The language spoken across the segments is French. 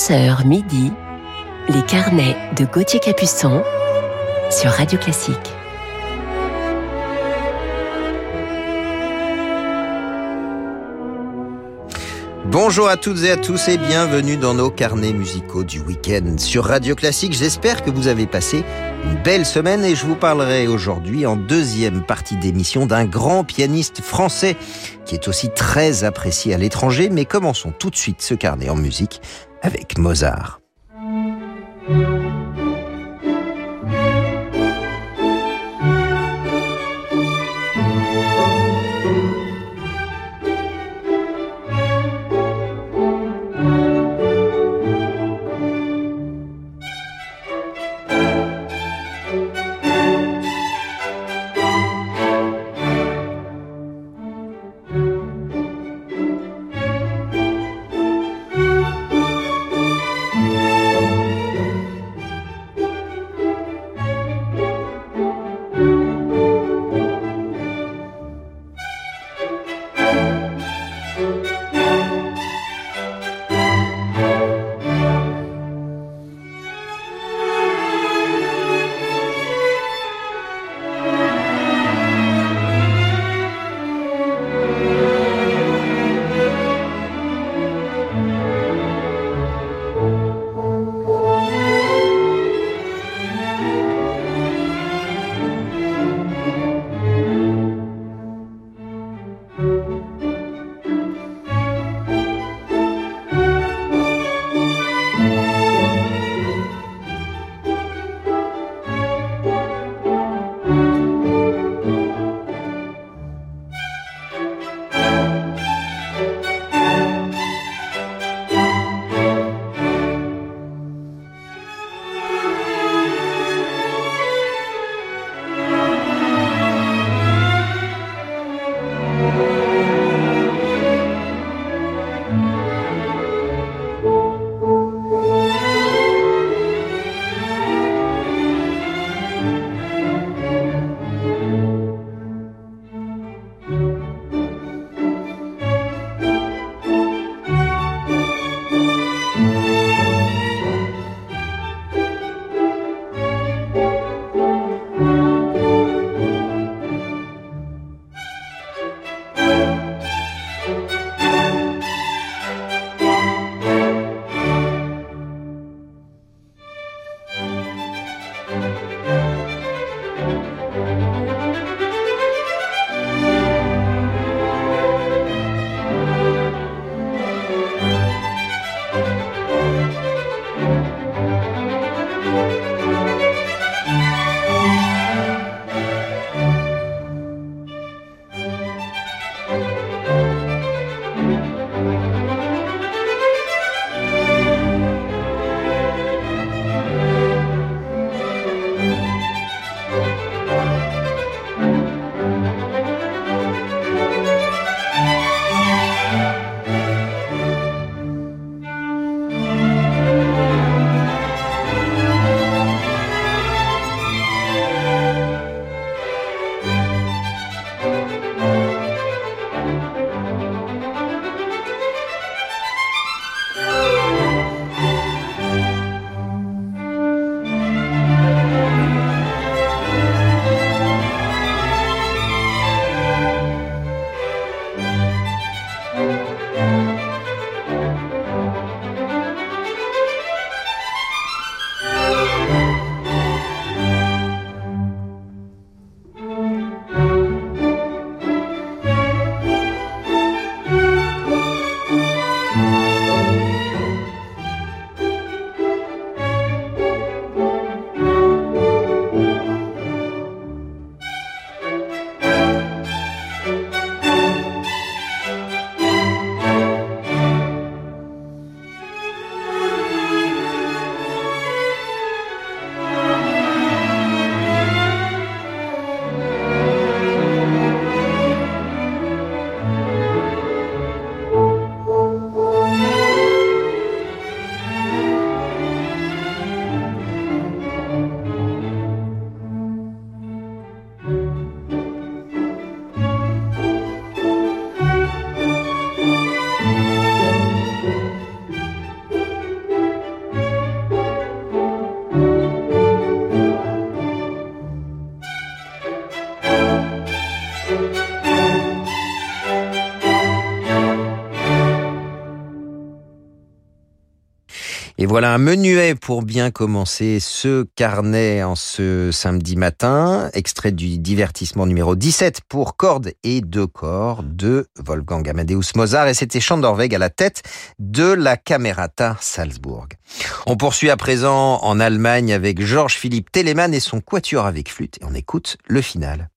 11h midi, les carnets de Gauthier Capuçon sur Radio Classique. Bonjour à toutes et à tous et bienvenue dans nos carnets musicaux du week-end sur Radio Classique. J'espère que vous avez passé une belle semaine et je vous parlerai aujourd'hui en deuxième partie d'émission d'un grand pianiste français qui est aussi très apprécié à l'étranger. Mais commençons tout de suite ce carnet en musique avec Mozart. Voilà un menuet pour bien commencer ce carnet en ce samedi matin, extrait du divertissement numéro 17 pour cordes et deux corps de Wolfgang Amadeus Mozart et c'était Chandorweg à la tête de la Camerata Salzburg. On poursuit à présent en Allemagne avec Georges Philippe Telemann et son quatuor avec flûte et on écoute le final.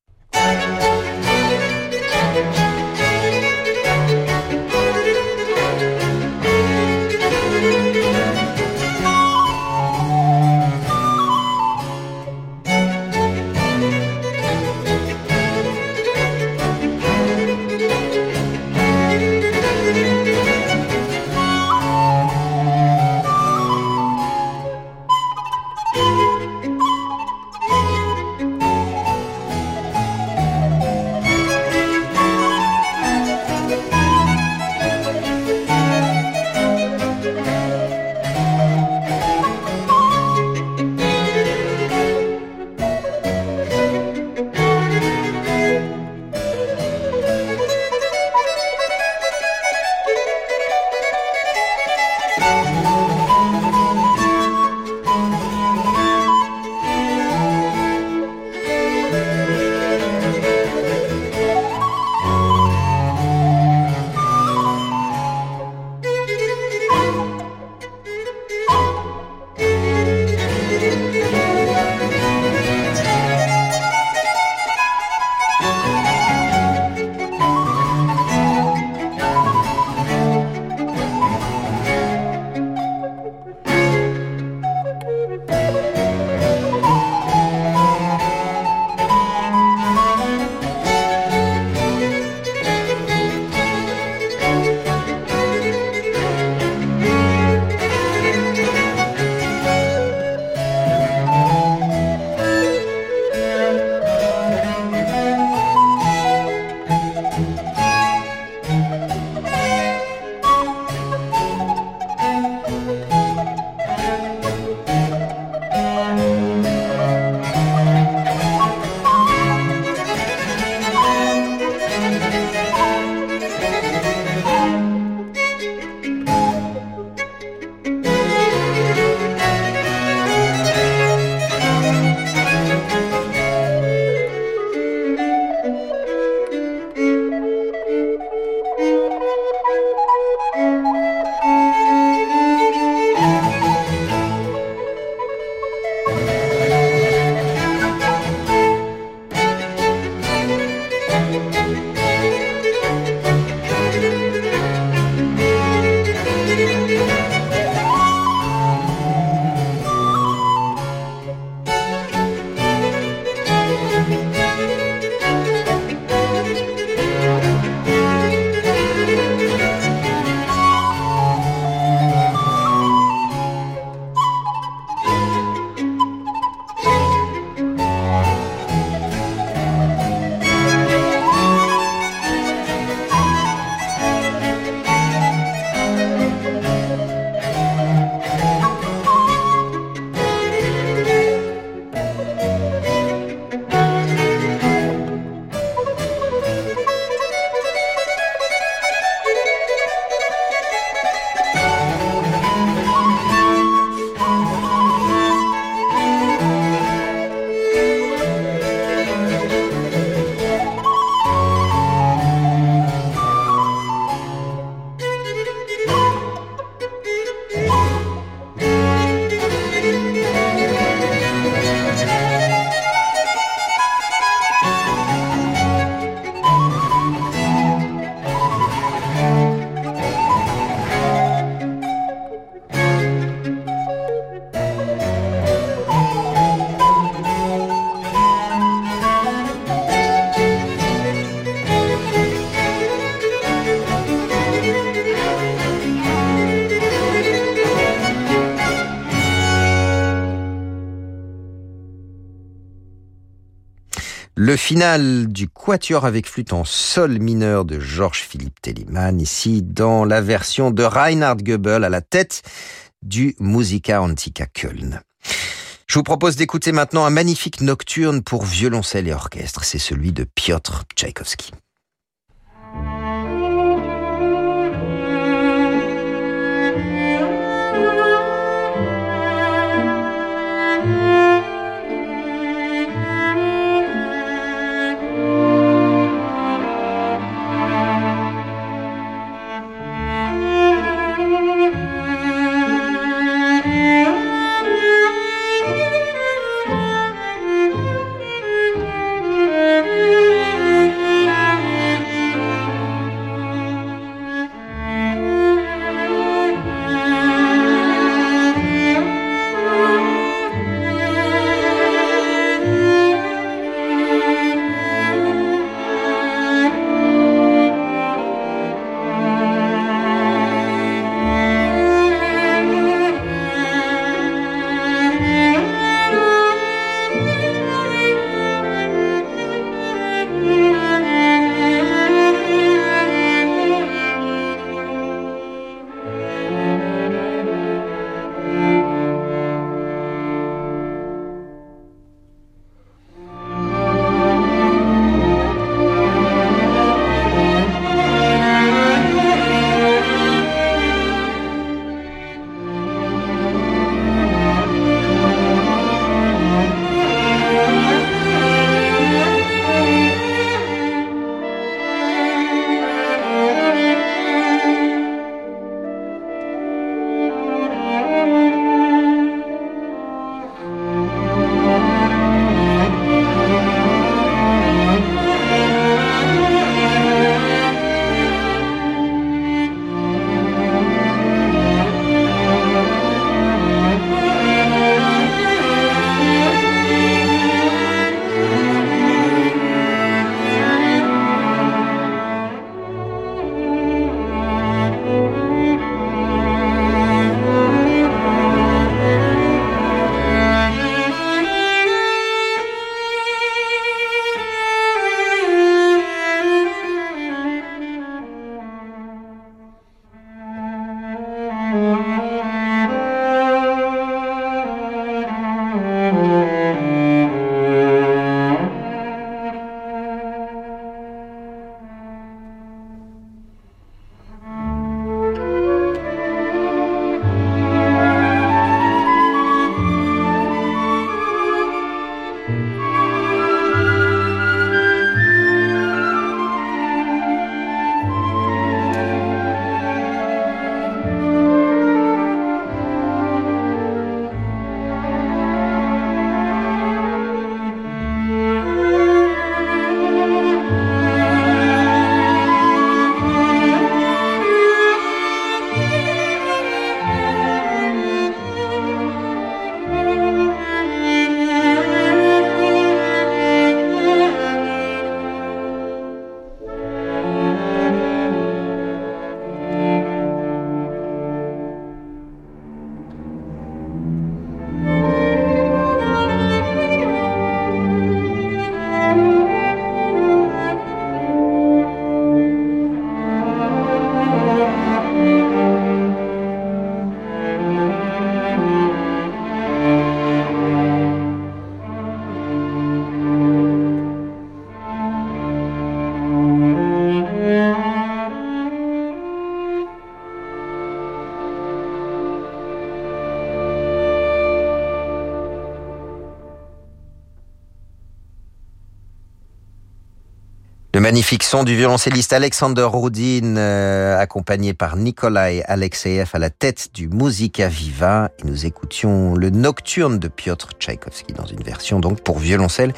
Le final du Quatuor avec flûte en sol mineur de Georges-Philippe Telemann, ici dans la version de Reinhard Goebel à la tête du Musica Antica Köln. Je vous propose d'écouter maintenant un magnifique nocturne pour violoncelle et orchestre. C'est celui de Piotr Tchaïkovski. Magnifique son du violoncelliste Alexander Rudin, euh, accompagné par Nikolai Alexeyev à la tête du Musica Viva. Et nous écoutions le Nocturne de Piotr Tchaïkovski dans une version donc pour violoncelle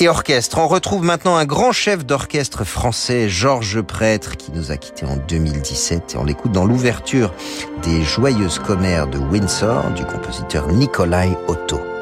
et orchestre. On retrouve maintenant un grand chef d'orchestre français, Georges Prêtre, qui nous a quittés en 2017. Et on l'écoute dans l'ouverture des Joyeuses Commères de Windsor du compositeur Nikolai Otto.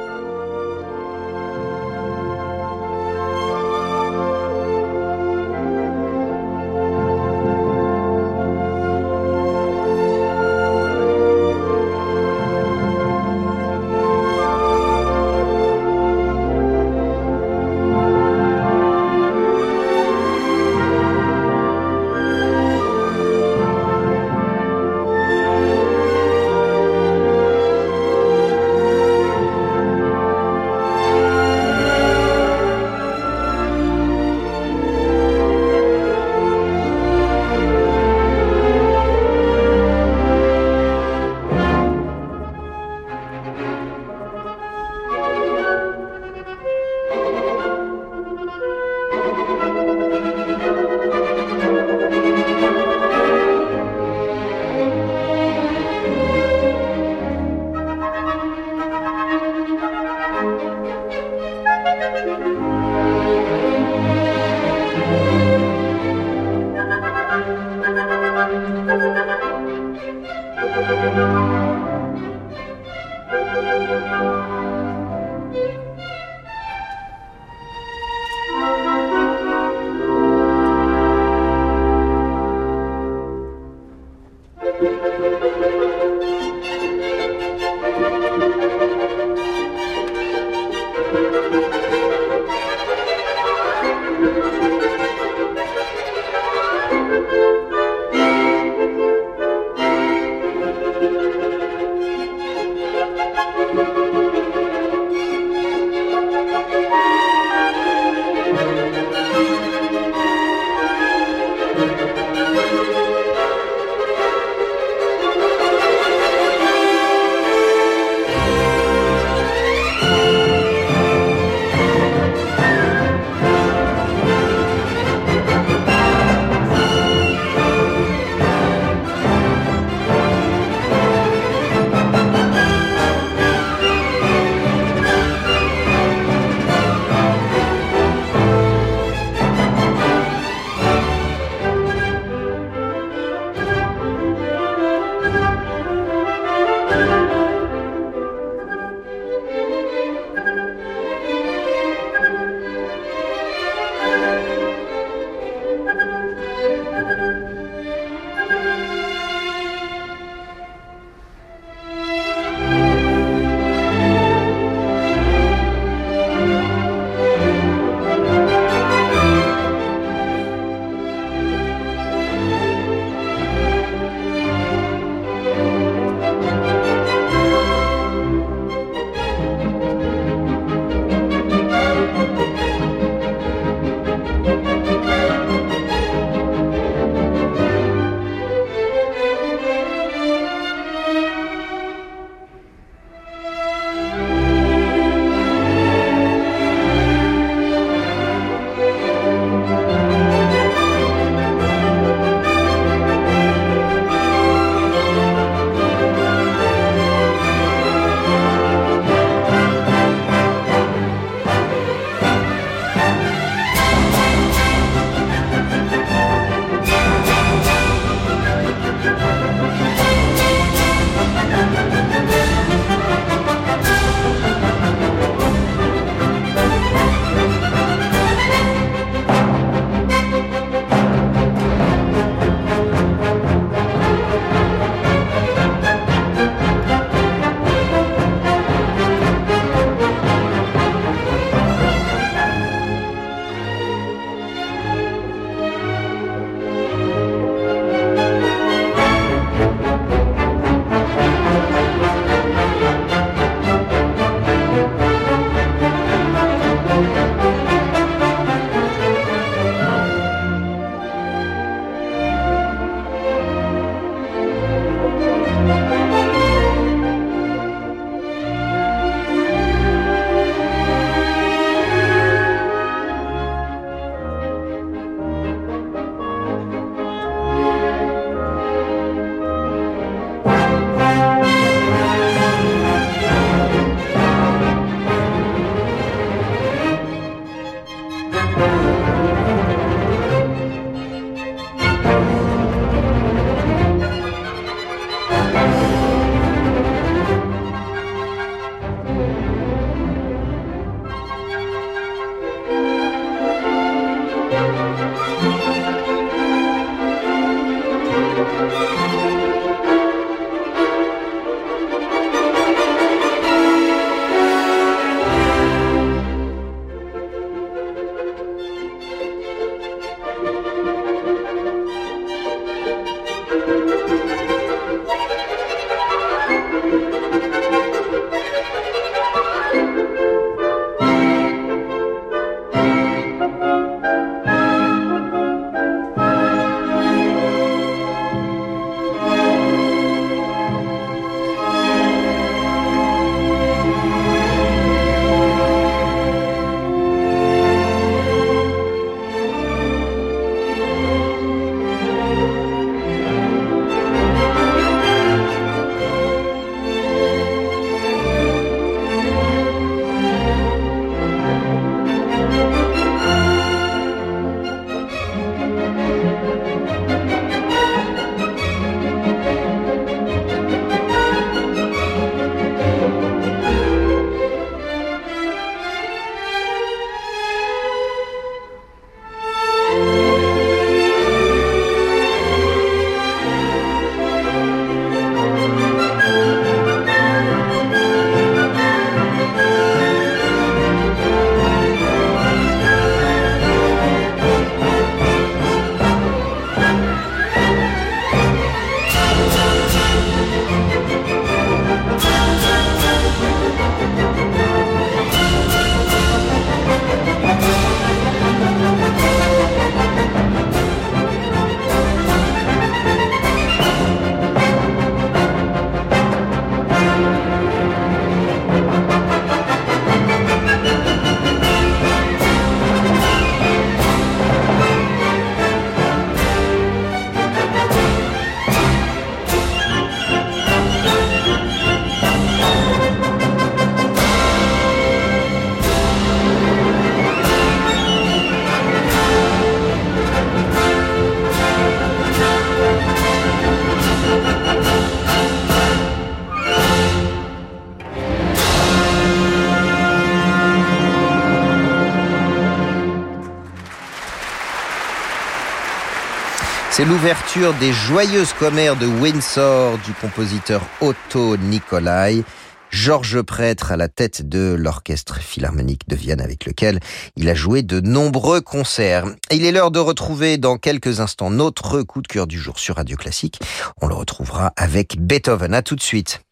C'est l'ouverture des joyeuses commères de Windsor du compositeur Otto Nicolai. Georges Prêtre à la tête de l'Orchestre Philharmonique de Vienne avec lequel il a joué de nombreux concerts. il est l'heure de retrouver dans quelques instants notre coup de cœur du jour sur Radio Classique. On le retrouvera avec Beethoven. À tout de suite.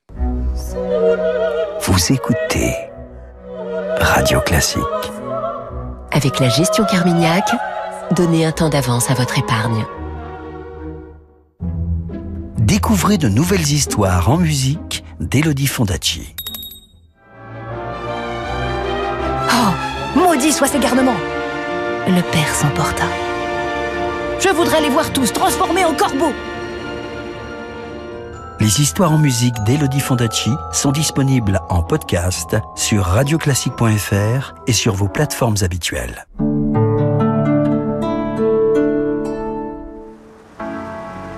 Vous écoutez Radio Classique. Avec la gestion Carmignac, donnez un temps d'avance à votre épargne. Découvrez de nouvelles histoires en musique d'Elodie Fondacci. Oh, maudit soit ces garnements Le père s'emporta. Je voudrais les voir tous transformés en corbeaux Les histoires en musique d'Elodie Fondacci sont disponibles en podcast sur radioclassique.fr et sur vos plateformes habituelles.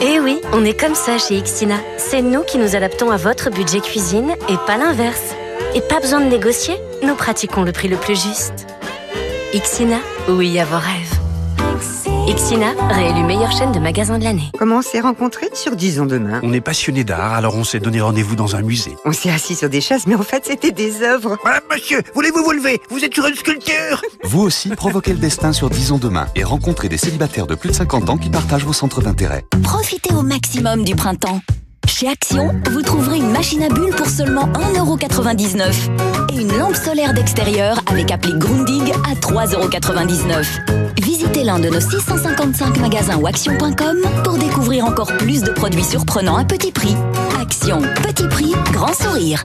Eh oui, on est comme ça chez Xina. C'est nous qui nous adaptons à votre budget cuisine et pas l'inverse. Et pas besoin de négocier, nous pratiquons le prix le plus juste. Xina, oui à vos rêves. Xina, réélu meilleure chaîne de magasins de l'année. Comment on s'est rencontrés sur Disons Demain? On est passionnés d'art, alors on s'est donné rendez-vous dans un musée. On s'est assis sur des chaises, mais en fait c'était des œuvres. Madame, monsieur, voulez-vous vous lever? Vous êtes sur une sculpture Vous aussi, provoquez le destin sur Disons Demain et rencontrez des célibataires de plus de 50 ans qui partagent vos centres d'intérêt. Profitez au maximum du printemps. Chez Action, vous trouverez une machine à bulles pour seulement 1,99€ et une lampe solaire d'extérieur avec appli Grundig à 3,99€. Visitez l'un de nos 655 magasins ou action.com pour découvrir encore plus de produits surprenants à petit prix. Action, petit prix, grand sourire.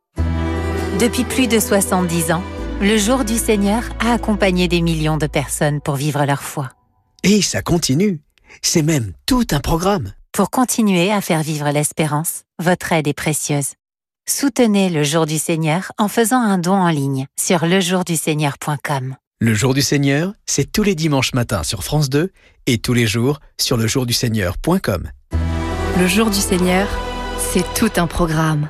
Depuis plus de 70 ans, le Jour du Seigneur a accompagné des millions de personnes pour vivre leur foi. Et ça continue. C'est même tout un programme. Pour continuer à faire vivre l'espérance, votre aide est précieuse. Soutenez le Jour du Seigneur en faisant un don en ligne sur lejourduseigneur.com. Le Jour du Seigneur, c'est tous les dimanches matins sur France 2 et tous les jours sur lejourduseigneur.com. Le Jour du Seigneur, c'est tout un programme.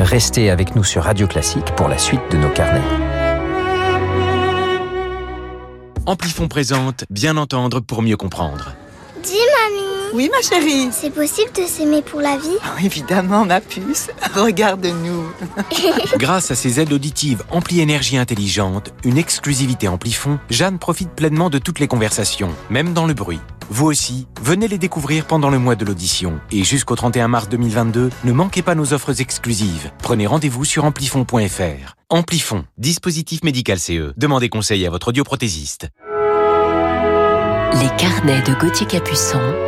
Restez avec nous sur Radio Classique pour la suite de nos carnets. Amplifon présente Bien entendre pour mieux comprendre. Dis mamie Oui ma chérie C'est possible de s'aimer pour la vie oh, Évidemment ma puce, regarde-nous Grâce à ses aides auditives Ampli Énergie Intelligente, une exclusivité Amplifon, Jeanne profite pleinement de toutes les conversations, même dans le bruit. Vous aussi, venez les découvrir pendant le mois de l'audition. Et jusqu'au 31 mars 2022, ne manquez pas nos offres exclusives. Prenez rendez-vous sur amplifon.fr. Amplifon, dispositif médical CE. Demandez conseil à votre audioprothésiste. Les carnets de Gauthier Capuçon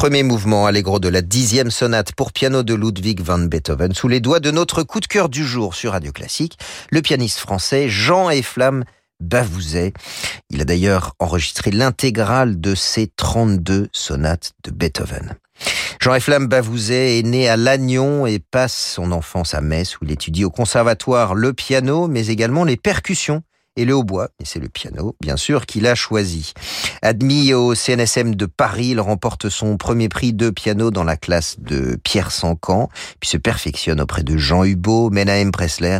Premier mouvement Allegro de la dixième sonate pour piano de Ludwig van Beethoven sous les doigts de notre coup de cœur du jour sur Radio Classique, le pianiste français Jean et Flamme Bavouzet. Il a d'ailleurs enregistré l'intégrale de ses 32 sonates de Beethoven. Jean Flamme Bavouzet est né à Lannion et passe son enfance à Metz où il étudie au conservatoire le piano mais également les percussions et le hautbois, et c'est le piano, bien sûr, qu'il a choisi. Admis au CNSM de Paris, il remporte son premier prix de piano dans la classe de Pierre Sancan, puis se perfectionne auprès de Jean Hubeau, Menahem Pressler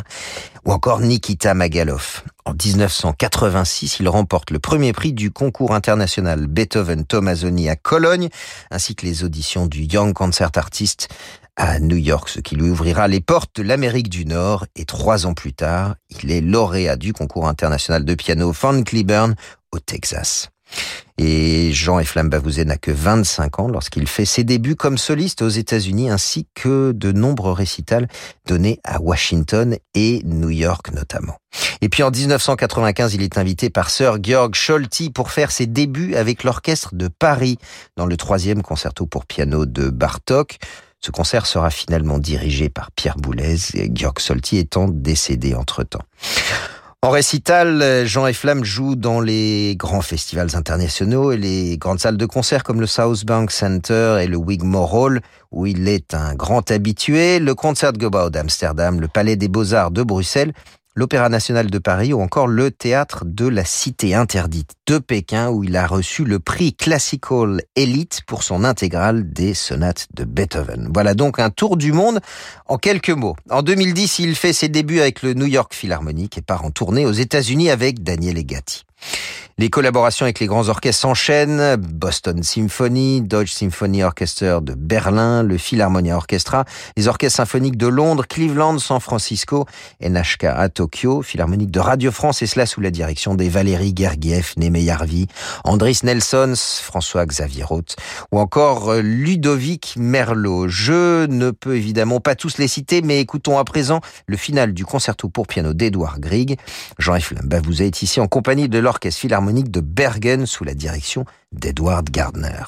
ou encore Nikita Magaloff. En 1986, il remporte le premier prix du concours international Beethoven Tomazoni à Cologne, ainsi que les auditions du Young Concert Artist à New York, ce qui lui ouvrira les portes de l'Amérique du Nord. Et trois ans plus tard, il est lauréat du concours international de piano Van Cliburn au Texas. Et Jean Eflam Bavouzet n'a que 25 ans lorsqu'il fait ses débuts comme soliste aux États-Unis ainsi que de nombreux récitals donnés à Washington et New York notamment. Et puis en 1995, il est invité par Sir Georg Scholti pour faire ses débuts avec l'orchestre de Paris dans le troisième concerto pour piano de Bartok. Ce concert sera finalement dirigé par Pierre Boulez, Georg Solti étant décédé entre-temps. En récital, Jean et Flamme joue dans les grands festivals internationaux et les grandes salles de concert comme le South Bank Center et le Wigmore Hall, où il est un grand habitué, le Concertgebouw d'Amsterdam, le Palais des Beaux-Arts de Bruxelles l'Opéra national de Paris ou encore le Théâtre de la Cité interdite de Pékin où il a reçu le prix Classical Elite pour son intégrale des sonates de Beethoven. Voilà donc un tour du monde en quelques mots. En 2010, il fait ses débuts avec le New York Philharmonic et part en tournée aux États-Unis avec Daniel Egati. Les collaborations avec les grands orchestres s'enchaînent. Boston Symphony, Deutsche Symphony Orchestra de Berlin, le Philharmonia Orchestra, les orchestres symphoniques de Londres, Cleveland, San Francisco, NHK à Tokyo, Philharmonique de Radio France et cela sous la direction des Valérie Gergiev, Némé Yarvi, Andris Nelsons, François Xavier Roth ou encore euh, Ludovic Merlot. Je ne peux évidemment pas tous les citer, mais écoutons à présent le final du concerto pour piano d'Edouard Grieg. Jean-Yves vous est ici en compagnie de l'orchestre philharmonique de Bergen sous la direction d'Edward Gardner.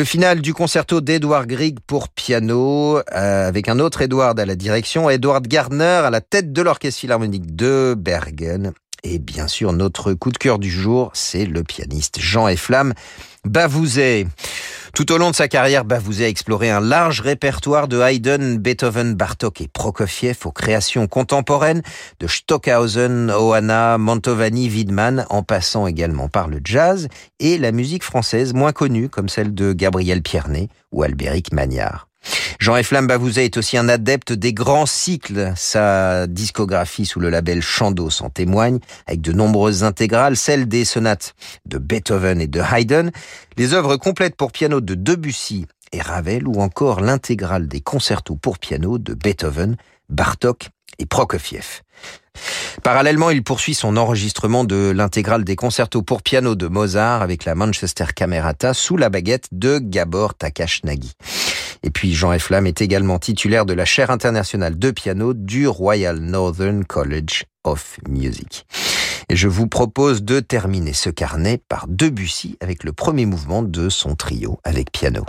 Le final du concerto d'Edward Grieg pour piano, euh, avec un autre Edward à la direction, Edward Gardner à la tête de l'Orchestre Philharmonique de Bergen. Et bien sûr, notre coup de cœur du jour, c'est le pianiste Jean F. Flamme Bavouzet. Tout au long de sa carrière, Bavouzet a exploré un large répertoire de Haydn, Beethoven, Bartok et Prokofiev aux créations contemporaines de Stockhausen, Oana, Mantovani, Widman, en passant également par le jazz et la musique française moins connue comme celle de Gabriel Piernet ou Albéric Magnard. Jean Flamme Bavouzet est aussi un adepte des grands cycles. Sa discographie sous le label Chandos s'en témoigne, avec de nombreuses intégrales, celles des sonates de Beethoven et de Haydn, les œuvres complètes pour piano de Debussy et Ravel, ou encore l'intégrale des concertos pour piano de Beethoven, Bartok et Prokofiev. Parallèlement, il poursuit son enregistrement de l'intégrale des concertos pour piano de Mozart avec la Manchester Camerata sous la baguette de Gabor Takashnagi. Et puis Jean F. Flamme est également titulaire de la chaire internationale de piano du Royal Northern College of Music. Et je vous propose de terminer ce carnet par Debussy avec le premier mouvement de son trio avec piano.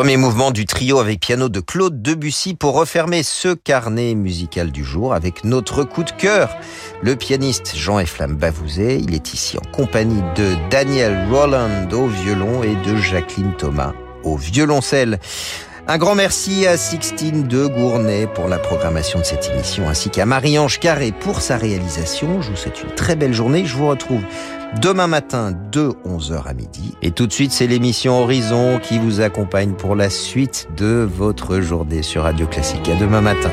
Premier mouvement du trio avec piano de Claude Debussy pour refermer ce carnet musical du jour avec notre coup de cœur. Le pianiste Jean-Eflamme Bavouzet, il est ici en compagnie de Daniel Roland au violon et de Jacqueline Thomas au violoncelle. Un grand merci à Sixtine de Gournay pour la programmation de cette émission, ainsi qu'à Marie-Ange Carré pour sa réalisation. Je vous souhaite une très belle journée. Je vous retrouve demain matin de 11h à midi. Et tout de suite, c'est l'émission Horizon qui vous accompagne pour la suite de votre journée sur Radio Classique. À demain matin.